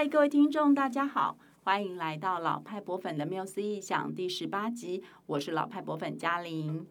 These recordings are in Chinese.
嗨，各位听众，大家好，欢迎来到老派博粉的缪斯异想第十八集，我是老派博粉嘉玲。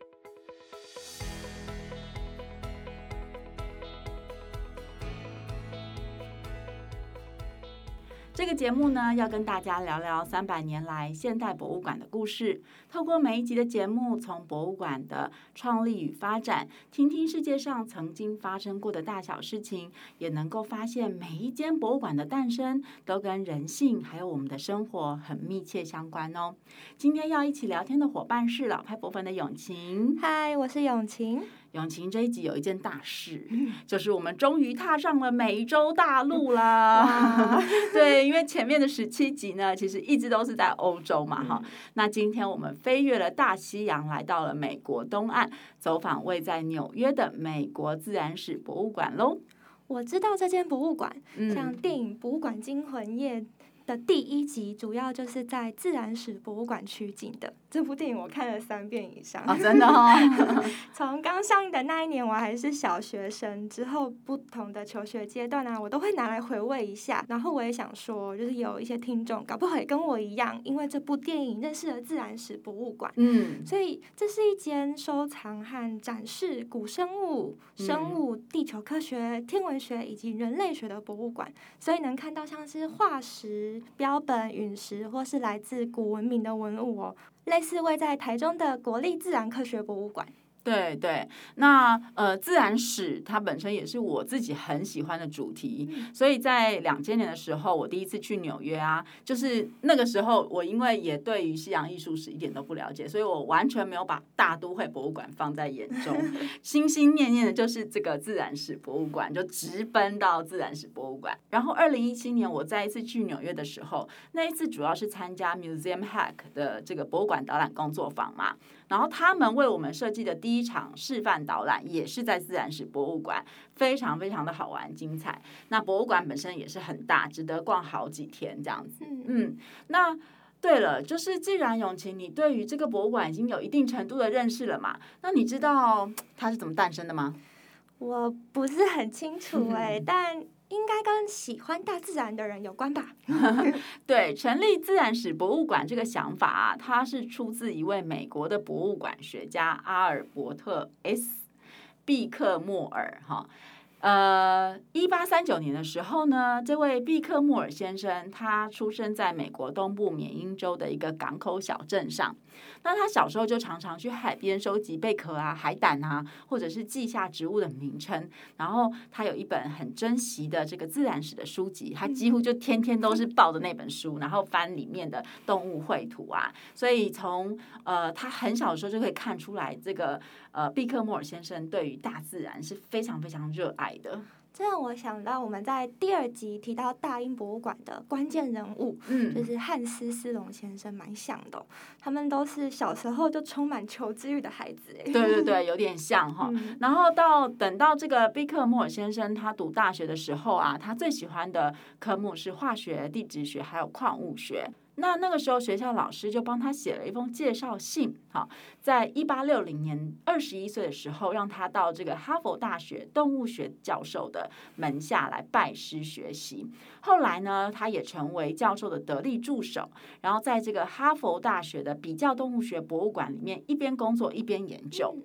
这个节目呢，要跟大家聊聊三百年来现代博物馆的故事。透过每一集的节目，从博物馆的创立与发展，听听世界上曾经发生过的大小事情，也能够发现每一间博物馆的诞生都跟人性还有我们的生活很密切相关哦。今天要一起聊天的伙伴是老派博粉的永晴。嗨，我是永晴。咏晴这一集有一件大事，就是我们终于踏上了美洲大陆啦！对，因为前面的十七集呢，其实一直都是在欧洲嘛，哈、嗯。那今天我们飞越了大西洋，来到了美国东岸，走访位在纽约的美国自然史博物馆喽。我知道这间博物馆，像电影《博物馆惊魂夜》的第一集，主要就是在自然史博物馆取景的。这部电影我看了三遍以上，哦，真的哦。从刚上映的那一年，我还是小学生，之后不同的求学阶段啊，我都会拿来回味一下。然后我也想说，就是有一些听众搞不好也跟我一样，因为这部电影认识了自然史博物馆。嗯，所以这是一间收藏和展示古生物、生物、地球科学、天文学以及人类学的博物馆。所以能看到像是化石、标本、陨石，或是来自古文明的文物哦。类似位在台中的国立自然科学博物馆。对对，那呃，自然史它本身也是我自己很喜欢的主题，所以在两千年的时候，我第一次去纽约啊，就是那个时候，我因为也对于西洋艺术史一点都不了解，所以我完全没有把大都会博物馆放在眼中，心心念念的就是这个自然史博物馆，就直奔到自然史博物馆。然后二零一七年我再一次去纽约的时候，那一次主要是参加 Museum Hack 的这个博物馆导览工作坊嘛。然后他们为我们设计的第一场示范导览也是在自然史博物馆，非常非常的好玩精彩。那博物馆本身也是很大，值得逛好几天这样子。嗯，那对了，就是既然永晴你对于这个博物馆已经有一定程度的认识了嘛，那你知道它是怎么诞生的吗？我不是很清楚哎，但。应该跟喜欢大自然的人有关吧？对，成立自然史博物馆这个想法啊，它是出自一位美国的博物馆学家阿尔伯特 ·S· 毕克莫尔哈。呃，一八三九年的时候呢，这位毕克莫尔先生他出生在美国东部缅因州的一个港口小镇上。那他小时候就常常去海边收集贝壳啊、海胆啊，或者是记下植物的名称。然后他有一本很珍惜的这个自然史的书籍，他几乎就天天都是抱着那本书，然后翻里面的动物绘图啊。所以从呃他很小的时候就可以看出来，这个呃毕克莫尔先生对于大自然是非常非常热爱的。这让我想到我们在第二集提到大英博物馆的关键人物，嗯，就是汉斯·斯隆先生，蛮像的哦。他们都是小时候就充满求知欲的孩子，哎，对对对，有点像哈。然后到等到这个毕克莫尔先生他读大学的时候啊，他最喜欢的科目是化学、地质学还有矿物学。那那个时候，学校老师就帮他写了一封介绍信，哈，在一八六零年二十一岁的时候，让他到这个哈佛大学动物学教授的门下来拜师学习。后来呢，他也成为教授的得力助手，然后在这个哈佛大学的比较动物学博物馆里面一边工作一边研究。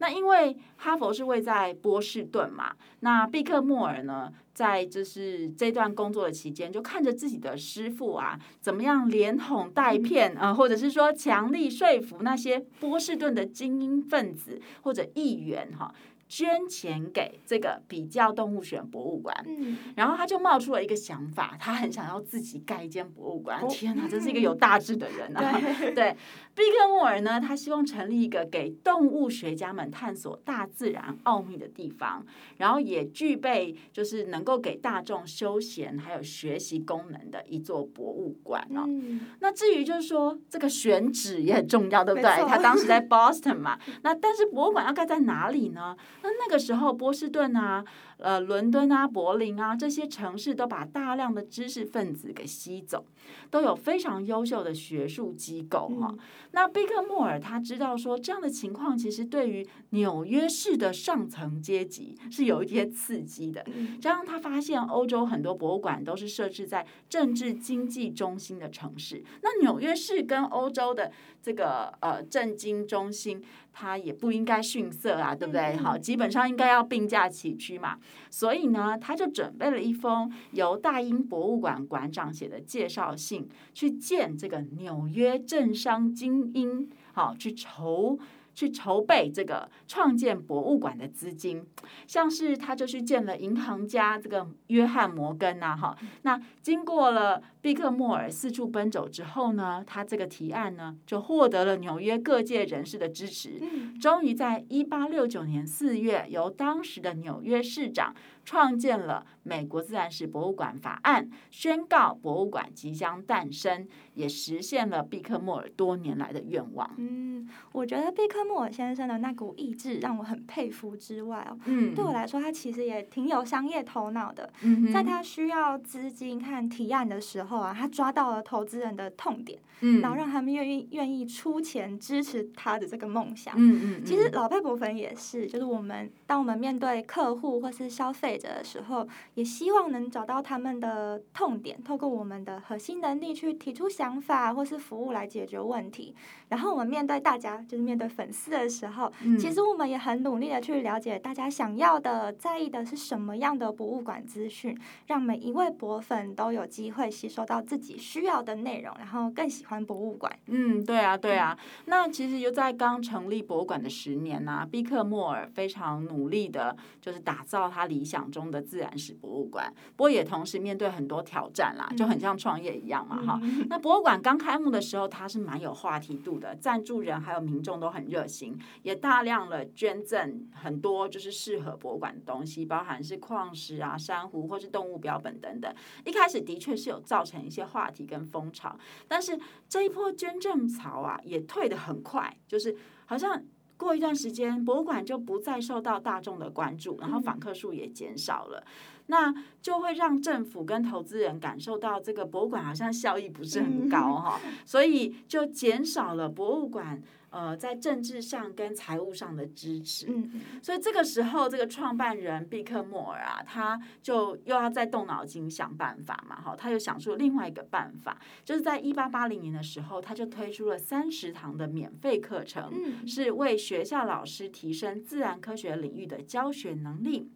那因为哈佛是位在波士顿嘛，那毕克莫尔呢，在就是这段工作的期间，就看着自己的师傅啊，怎么样连哄带骗啊，或者是说强力说服那些波士顿的精英分子或者议员哈。捐钱给这个比较动物学博物馆，嗯，然后他就冒出了一个想法，他很想要自己盖一间博物馆。天哪，真是一个有大志的人啊！对，对，毕克莫尔呢，他希望成立一个给动物学家们探索大自然奥秘的地方，然后也具备就是能够给大众休闲还有学习功能的一座博物馆哦。嗯，那至于就是说这个选址也很重要，对不对？他当时在 Boston 嘛，那但是博物馆要盖在哪里呢？那那个时候，波士顿啊，呃，伦敦啊、柏林啊这些城市都把大量的知识分子给吸走，都有非常优秀的学术机构哈、嗯。那贝克莫尔他知道说，这样的情况其实对于纽约市的上层阶级是有一些刺激的。加上他发现欧洲很多博物馆都是设置在政治经济中心的城市，那纽约市跟欧洲的这个呃政经中心。它也不应该逊色啊，对不对？好，基本上应该要并驾齐驱嘛。所以呢，他就准备了一封由大英博物馆馆长写的介绍信，去见这个纽约政商精英，好，去筹。去筹备这个创建博物馆的资金，像是他就去见了银行家这个约翰摩根呐，哈，那经过了毕克莫尔四处奔走之后呢，他这个提案呢就获得了纽约各界人士的支持，终于在一八六九年四月，由当时的纽约市长。创建了美国自然史博物馆法案，宣告博物馆即将诞生，也实现了毕克莫尔多年来的愿望。嗯，我觉得毕克莫尔先生的那股意志让我很佩服之外哦，嗯，对我来说，他其实也挺有商业头脑的。嗯，在他需要资金和提案的时候啊，他抓到了投资人的痛点，嗯，然后让他们愿意愿意出钱支持他的这个梦想。嗯嗯，嗯，其实老派博粉也是，就是我们当我们面对客户或是消费的时候，也希望能找到他们的痛点，透过我们的核心能力去提出想法或是服务来解决问题。然后我们面对大家，就是面对粉丝的时候，嗯，其实我们也很努力的去了解大家想要的、在意的是什么样的博物馆资讯，让每一位博粉都有机会吸收到自己需要的内容，然后更喜欢博物馆。嗯，对啊，对啊。那其实就在刚成立博物馆的十年呐，啊，毕克莫尔非常努力的，就是打造他理想中的自然史博物馆，不过也同时面对很多挑战啦，就很像创业一样嘛，哈、嗯。那博物馆刚开幕的时候，它是蛮有话题度的，赞助人还有民众都很热心，也大量了捐赠很多就是适合博物馆的东西，包含是矿石啊、珊瑚或是动物标本等等。一开始的确是有造成一些话题跟风潮，但是这一波捐赠潮啊，也退得很快，就是好像。过一段时间，博物馆就不再受到大众的关注，然后访客数也减少了，那就会让政府跟投资人感受到这个博物馆好像效益不是很高哈，所以就减少了博物馆。呃，在政治上跟财务上的支持，嗯，所以这个时候，这个创办人毕克莫尔啊，他就又要再动脑筋想办法嘛，哈，他又想出了另外一个办法，就是在一八八零年的时候，他就推出了三十堂的免费课程，嗯，是为学校老师提升自然科学领域的教学能力。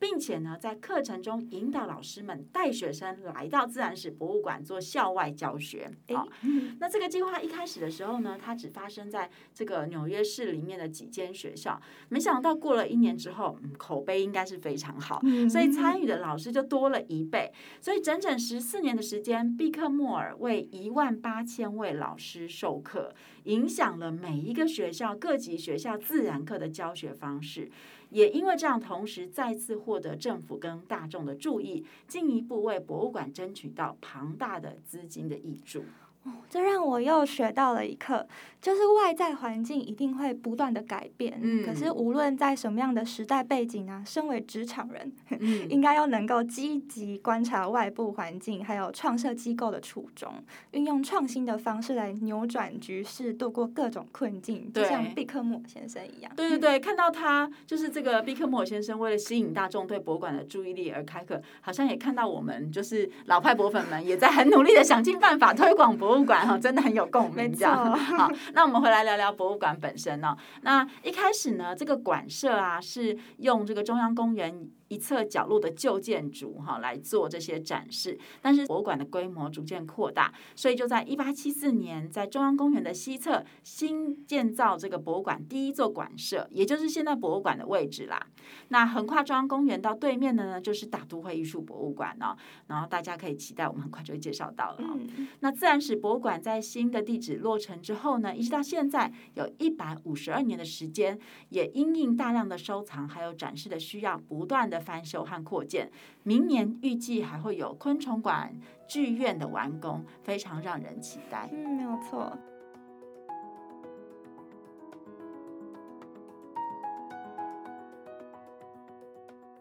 并且呢，在课程中引导老师们带学生来到自然史博物馆做校外教学。好，那这个计划一开始的时候呢，它只发生在这个纽约市里面的几间学校。没想到过了一年之后，嗯，口碑应该是非常好，所以参与的老师就多了一倍。所以整整十四年的时间，毕克莫尔为一万八千位老师授课，影响了每一个学校各级学校自然课的教学方式。也因为这样，同时再次获得政府跟大众的注意，进一步为博物馆争取到庞大的资金的挹注。哦，这让我又学到了一课，就是外在环境一定会不断的改变。嗯，可是无论在什么样的时代背景啊，身为职场人，嗯，应该要能够积极观察外部环境，还有创设机构的初衷，运用创新的方式来扭转局势，度过各种困境。就像毕克莫先生一样。对对对，看到他就是这个毕克莫先生，为了吸引大众对博物馆的注意力而开课，好像也看到我们就是老派博粉们也在很努力的想尽办法推广博。博物馆哈，真的很有共鸣，这样 好。那我们回来聊聊博物馆本身呢。那一开始呢，这个馆舍啊是用这个中央公园。一侧角落的旧建筑哈来做这些展示，但是博物馆的规模逐渐扩大，所以就在一八七四年，在中央公园的西侧新建造这个博物馆第一座馆舍，也就是现在博物馆的位置啦。那横跨中央公园到对面的呢，就是大都会艺术博物馆哦。然后大家可以期待，我们很快就会介绍到了。那自然史博物馆在新的地址落成之后呢，一直到现在有一百五十二年的时间，也因应大量的收藏还有展示的需要，不断的。翻修和扩建，明年预计还会有昆虫馆、剧院的完工，非常让人期待。嗯，没有错。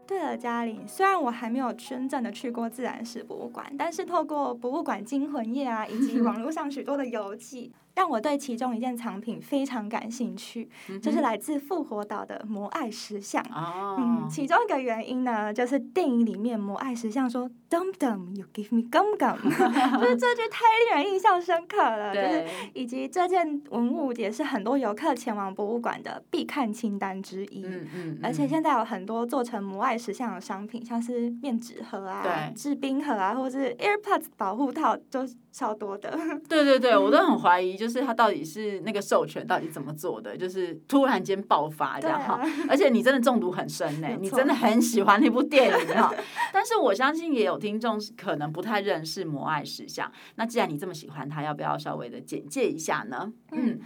对对了，嘉玲，虽然我还没有真正的去过自然史博物馆，但是透过博物馆惊魂夜啊，以及 网络上许多的游记。让我对其中一件藏品非常感兴趣，嗯、就是来自复活岛的摩艾石像。哦、嗯，其中一个原因呢，就是电影里面摩艾石像说 “Dum Dum, you give me gum gum”，就是这句太令人印象深刻了。对就是以及这件文物也是很多游客前往博物馆的必看清单之一。嗯嗯。嗯而且现在有很多做成摩艾石像的商品，像是面纸盒啊、对制冰盒啊，或者是 AirPods 保护套，都超多的。对对对，我都很怀疑，就是他到底是那个授权到底怎么做的，就是突然间爆发这样哈，啊、而且你真的中毒很深呢，错你真的很喜欢那部电影哈。但是我相信也有听众可能不太认识摩爱石像，那既然你这么喜欢它，要不要稍微的简介一下呢？嗯。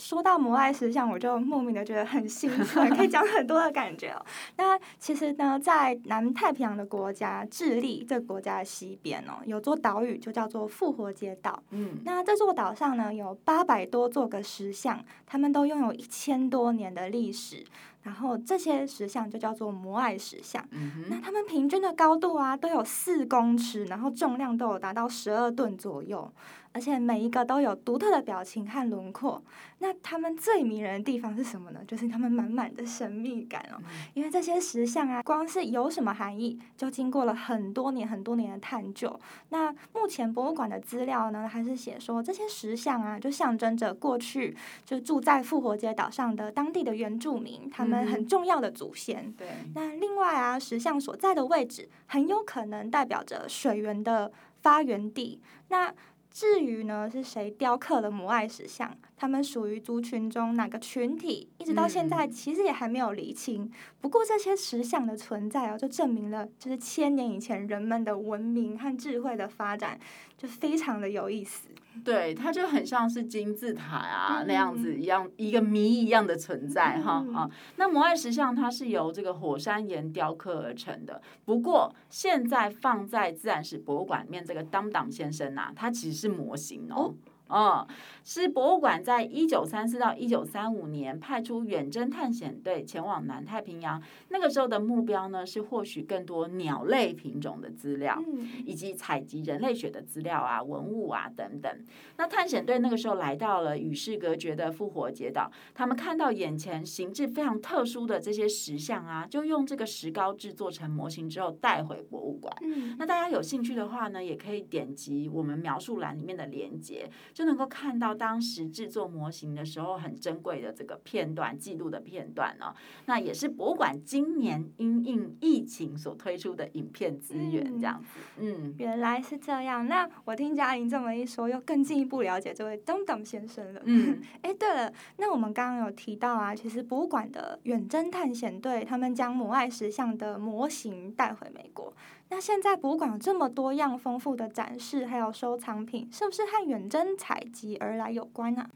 说到摩爱石像，我就莫名的觉得很兴奋，可以讲很多的感觉哦。那其实呢，在南太平洋的国家智利这个国家的西边哦，有座岛屿就叫做复活节岛。嗯，那这座岛上呢，有八百多座个石像，他们都拥有一千多年的历史。然后这些石像就叫做摩艾石像。嗯哼，那他们平均的高度啊，都有四公尺，然后重量都有达到十二吨左右。而且每一个都有独特的表情和轮廓。那他们最迷人的地方是什么呢？就是他们满满的神秘感哦。因为这些石像啊，光是有什么含义，就经过了很多年、很多年的探究。那目前博物馆的资料呢，还是写说这些石像啊，就象征着过去就住在复活节岛上的当地的原住民，他们很重要的祖先。对。那另外啊，石像所在的位置很有可能代表着水源的发源地。那至于呢，是谁雕刻了母爱石像？他们属于族群中哪个群体？一直到现在，其实也还没有厘清。嗯、不过这些石像的存在哦，就证明了，就是千年以前人们的文明和智慧的发展，就非常的有意思。对，它就很像是金字塔啊、嗯、那样子一样，一个谜一样的存在哈、嗯、啊。那摩艾石像它是由这个火山岩雕刻而成的。不过现在放在自然史博物馆里面这个当当先生呐、啊，他其实是模型哦。哦哦，是博物馆在一九三四到一九三五年派出远征探险队前往南太平洋。那个时候的目标呢，是获取更多鸟类品种的资料，以及采集人类学的资料啊、文物啊等等。那探险队那个时候来到了与世隔绝的复活节岛，他们看到眼前形制非常特殊的这些石像啊，就用这个石膏制作成模型之后带回博物馆。那大家有兴趣的话呢，也可以点击我们描述栏里面的链接。就能够看到当时制作模型的时候很珍贵的这个片段记录的片段呢、哦，那也是博物馆今年因应疫情所推出的影片资源，这样子。嗯，原来是这样。那我听嘉玲这么一说，又更进一步了解这位东东先生了。嗯，哎，对了，那我们刚刚有提到啊，其实博物馆的远征探险队他们将母爱石像的模型带回美国。那现在博物馆有这么多样丰富的展示，还有收藏品，是不是和远征采集而来有关呢？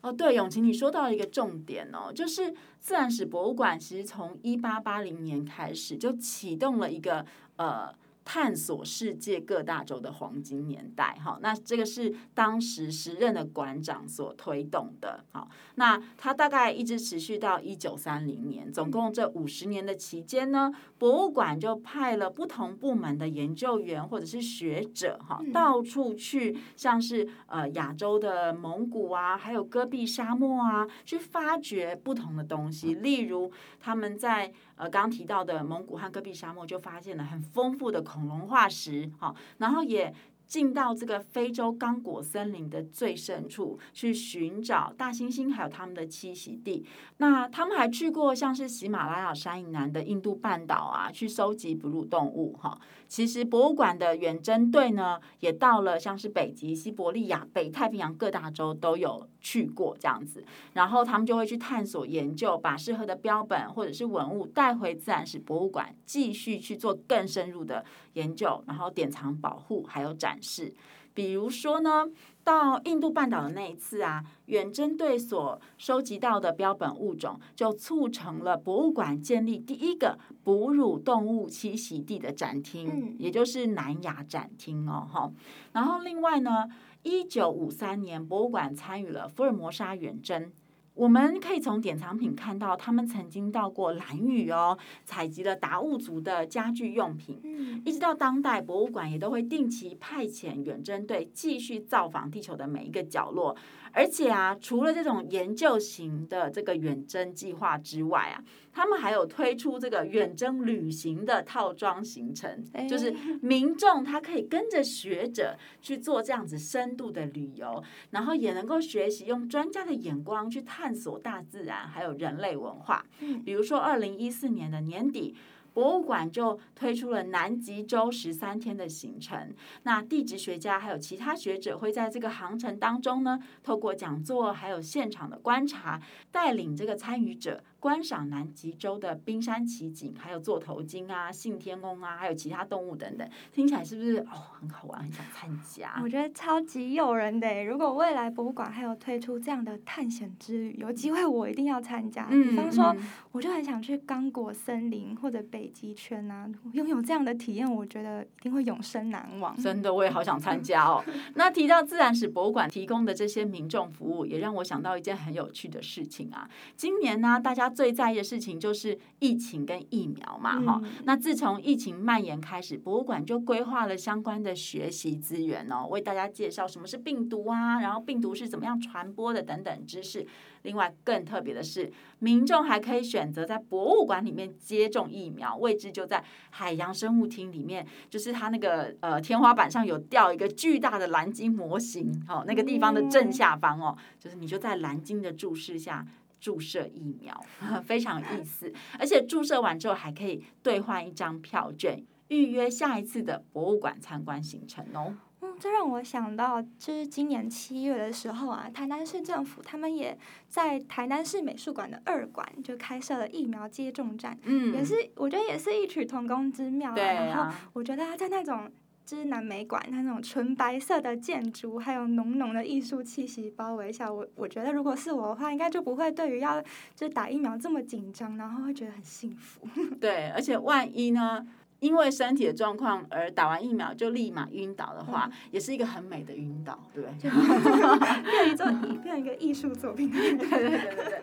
哦，对，永琪，你说到一个重点哦，就是自然史博物馆其实从一八八零年开始就启动了一个呃。探索世界各大洲的黄金年代，哈，那这个是当时时任的馆长所推动的，好，那它大概一直持续到一九三零年，总共这五十年的期间呢，博物馆就派了不同部门的研究员或者是学者，哈，到处去，像是呃亚洲的蒙古啊，还有戈壁沙漠啊，去发掘不同的东西，例如他们在。呃，刚刚提到的蒙古和戈壁沙漠就发现了很丰富的恐龙化石，好，然后也进到这个非洲刚果森林的最深处去寻找大猩猩还有他们的栖息地。那他们还去过像是喜马拉雅山以南的印度半岛啊，去收集哺乳动物，哈。其实博物馆的远征队呢，也到了像是北极、西伯利亚、北太平洋各大洲都有去过这样子，然后他们就会去探索研究，把适合的标本或者是文物带回自然史博物馆，继续去做更深入的研究，然后典藏保护还有展示。比如说呢，到印度半岛的那一次啊，远征队所收集到的标本物种，就促成了博物馆建立第一个哺乳动物栖息地的展厅，嗯、也就是南亚展厅哦，哈。然后另外呢，一九五三年，博物馆参与了福尔摩沙远征。我们可以从典藏品看到，他们曾经到过兰屿哦，采集了达悟族的家具用品。嗯，一直到当代，博物馆也都会定期派遣远征队继续造访地球的每一个角落。而且啊，除了这种研究型的这个远征计划之外啊，他们还有推出这个远征旅行的套装行程，就是 民众他可以跟着学者去做这样子深度的旅游，然后也能够学习用专家的眼光去探索大自然还有人类文化。比如说，二零一四年的年底。博物馆就推出了南极洲十三天的行程，那地质学家还有其他学者会在这个航程当中呢，透过讲座还有现场的观察，带领这个参与者。观赏南极洲的冰山奇景，还有座头鲸啊、信天翁啊，还有其他动物等等，听起来是不是哦很好玩，很想参加？我觉得超级诱人的。如果未来博物馆还有推出这样的探险之旅，有机会我一定要参加。嗯、比方说，嗯、我就很想去刚果森林或者北极圈啊，拥有这样的体验，我觉得一定会永生难忘。真的，我也好想参加哦。那提到自然史博物馆提供的这些民众服务，也让我想到一件很有趣的事情啊。今年呢，大家。最在意的事情就是疫情跟疫苗嘛，哈、嗯。那自从疫情蔓延开始，博物馆就规划了相关的学习资源哦，为大家介绍什么是病毒啊，然后病毒是怎么样传播的等等知识。另外更特别的是，民众还可以选择在博物馆里面接种疫苗，位置就在海洋生物厅里面，就是它那个呃天花板上有吊一个巨大的蓝鲸模型，哦，那个地方的正下方哦，就是你就在蓝鲸的注视下。注射疫苗 非常有意思，而且注射完之后还可以兑换一张票券，预约下一次的博物馆参观行程哦。嗯，这让我想到，就是今年七月的时候啊，台南市政府他们也在台南市美术馆的二馆就开设了疫苗接种站，嗯，也是我觉得也是异曲同工之妙啊。对啊，然后我觉得他在那种。之南美馆，它那种纯白色的建筑，还有浓浓的艺术气息包围下，我我觉得如果是我的话，应该就不会对于要就打疫苗这么紧张，然后会觉得很幸福。对，而且万一呢，因为身体的状况而打完疫苗就立马晕倒的话，嗯、也是一个很美的晕倒，对不对？变一座，变一个艺术作品。对对对对对。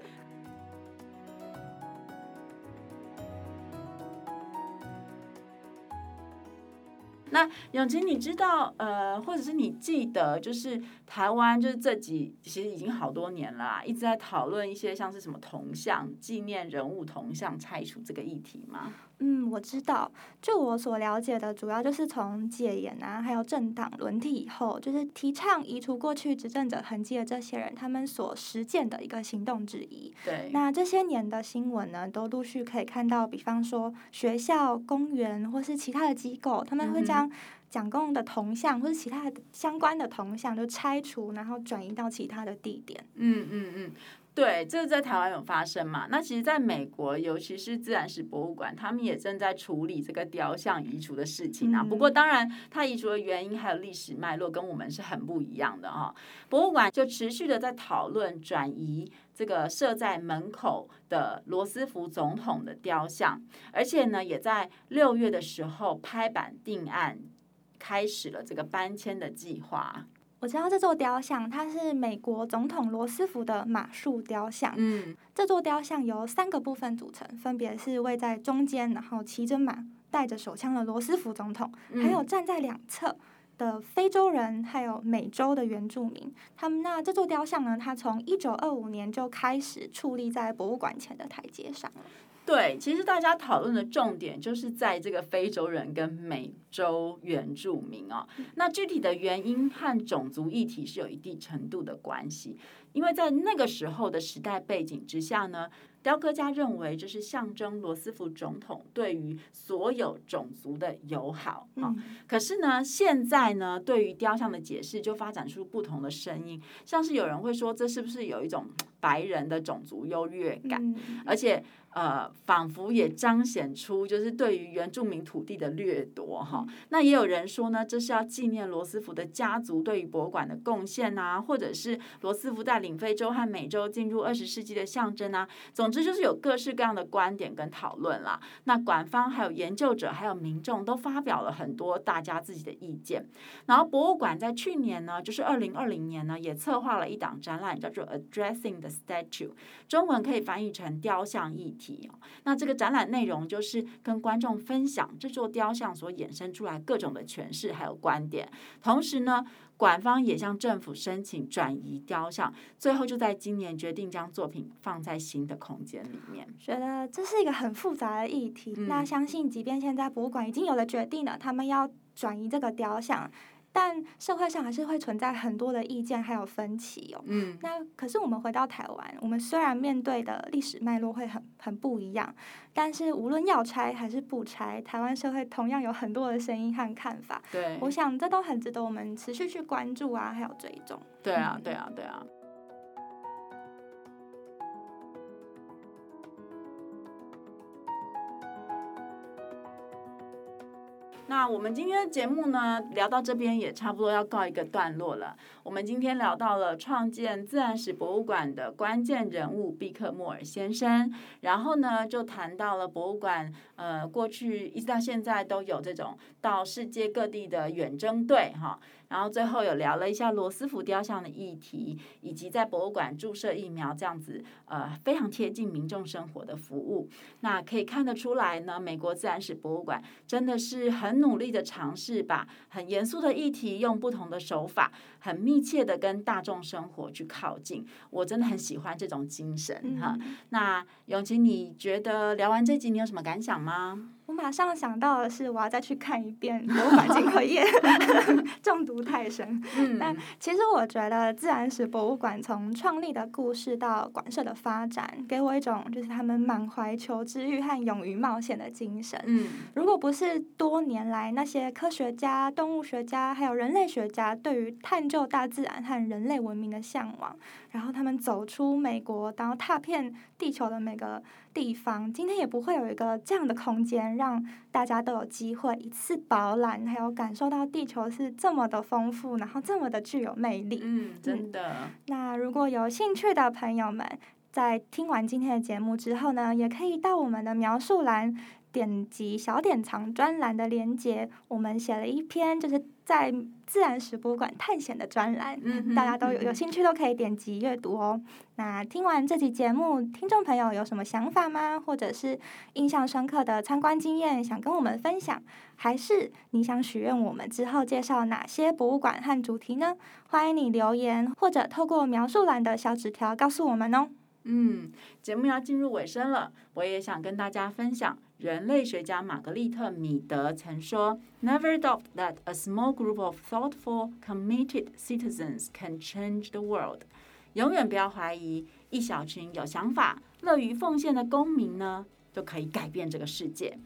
那永琪，你知道呃，或者是你记得，就是台湾就是这几其实已经好多年了啦，一直在讨论一些像是什么铜像纪念人物铜像拆除这个议题吗？嗯，我知道。就我所了解的，主要就是从戒严啊，还有政党轮替以后，就是提倡移除过去执政者痕迹的这些人，他们所实践的一个行动之一。对。那这些年的新闻呢，都陆续可以看到，比方说学校、公园或是其他的机构，他们会将蒋公的铜像或者其他的相关的铜像都拆除，然后转移到其他的地点。嗯嗯嗯。嗯对，这个在台湾有发生嘛？那其实，在美国，尤其是自然史博物馆，他们也正在处理这个雕像移除的事情啊。不过，当然，它移除的原因还有历史脉络跟我们是很不一样的哈。博物馆就持续的在讨论转移这个设在门口的罗斯福总统的雕像，而且呢，也在六月的时候拍板定案，开始了这个搬迁的计划。我知道这座雕像，它是美国总统罗斯福的马术雕像。嗯，这座雕像由三个部分组成，分别是位在中间，然后骑着马、带着手枪的罗斯福总统，还有站在两侧的非洲人，还有美洲的原住民。他们那这座雕像呢，它从一九二五年就开始矗立在博物馆前的台阶上了。对，其实大家讨论的重点就是在这个非洲人跟美洲原住民哦。那具体的原因和种族议题是有一定程度的关系，因为在那个时候的时代背景之下呢，雕刻家认为这是象征罗斯福总统对于所有种族的友好啊。可是呢，现在呢，对于雕像的解释就发展出不同的声音，像是有人会说，这是不是有一种白人的种族优越感，而且。呃，仿佛也彰显出就是对于原住民土地的掠夺哈。那也有人说呢，这是要纪念罗斯福的家族对于博物馆的贡献啊，或者是罗斯福带领非洲和美洲进入二十世纪的象征啊。总之就是有各式各样的观点跟讨论啦。那馆方还有研究者还有民众都发表了很多大家自己的意见。然后博物馆在去年呢，就是二零二零年呢，也策划了一档展览，叫做 Addressing the Statue，中文可以翻译成雕像议题哦。那这个展览内容就是跟观众分享这座雕像所衍生出来各种的诠释还有观点，同时呢，馆方也向政府申请转移雕像，最后就在今年决定将作品放在新的空间里面。觉得这是一个很复杂的议题，嗯、那相信即便现在博物馆已经有了决定了，他们要转移这个雕像。但社会上还是会存在很多的意见还有分歧哦。嗯。那可是我们回到台湾，我们虽然面对的历史脉络会很很不一样，但是无论要拆还是不拆，台湾社会同样有很多的声音和看法。对。我想这都很值得我们持续去关注啊，还有追踪。对啊，对啊，对啊。那我们今天的节目呢，聊到这边也差不多要告一个段落了。我们今天聊到了创建自然史博物馆的关键人物毕克莫尔先生，然后呢，就谈到了博物馆，呃，过去一直到现在都有这种到世界各地的远征队，哈。然后最后有聊了一下罗斯福雕像的议题，以及在博物馆注射疫苗这样子，呃，非常贴近民众生活的服务。那可以看得出来呢，美国自然史博物馆真的是很努力的尝试把很严肃的议题用不同的手法，很密切的跟大众生活去靠近。我真的很喜欢这种精神哈。嗯、那永琪，你觉得聊完这集你有什么感想吗？我马上想到的是，我要再去看一遍《博物馆金辉夜》，中毒太深。嗯、但其实我觉得自然史博物馆从创立的故事到馆舍的发展，给我一种就是他们满怀求知欲和勇于冒险的精神。嗯、如果不是多年来那些科学家、动物学家还有人类学家对于探究大自然和人类文明的向往，然后他们走出美国，然后踏遍地球的每个地方，今天也不会有一个这样的空间，让大家都有机会一次饱览，还有感受到地球是这么的丰富，然后这么的具有魅力。嗯，真的。嗯，那如果有兴趣的朋友们，在听完今天的节目之后呢，也可以到我们的描述栏。点击小典藏专栏的链接，我们写了一篇就是在自然史博物馆探险的专栏，嗯、大家都有有兴趣都可以点击阅读哦。那听完这期节目，听众朋友有什么想法吗？或者是印象深刻的参观经验想跟我们分享？还是你想许愿我们之后介绍哪些博物馆和主题呢？欢迎你留言或者透过描述栏的小纸条告诉我们哦。嗯，节目要进入尾声了，我也想跟大家分享。人类学家玛格丽特·米德曾说：“Never doubt that a small group of thoughtful, committed citizens can change the world。”永远不要怀疑，一小群有想法、乐于奉献的公民呢，就可以改变这个世界。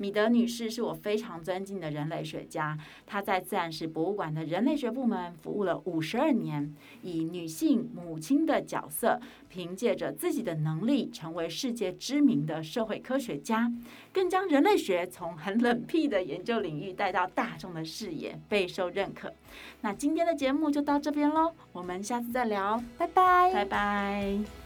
米德女士是我非常尊敬的人类学家，她在自然史博物馆的人类学部门服务了五十二年，以女性母亲的角色，凭借着自己的能力，成为世界知名的社会科学家，更将人类学从很冷僻的研究领域带到大众的视野，备受认可。那今天的节目就到这边喽，我们下次再聊，拜拜，拜拜。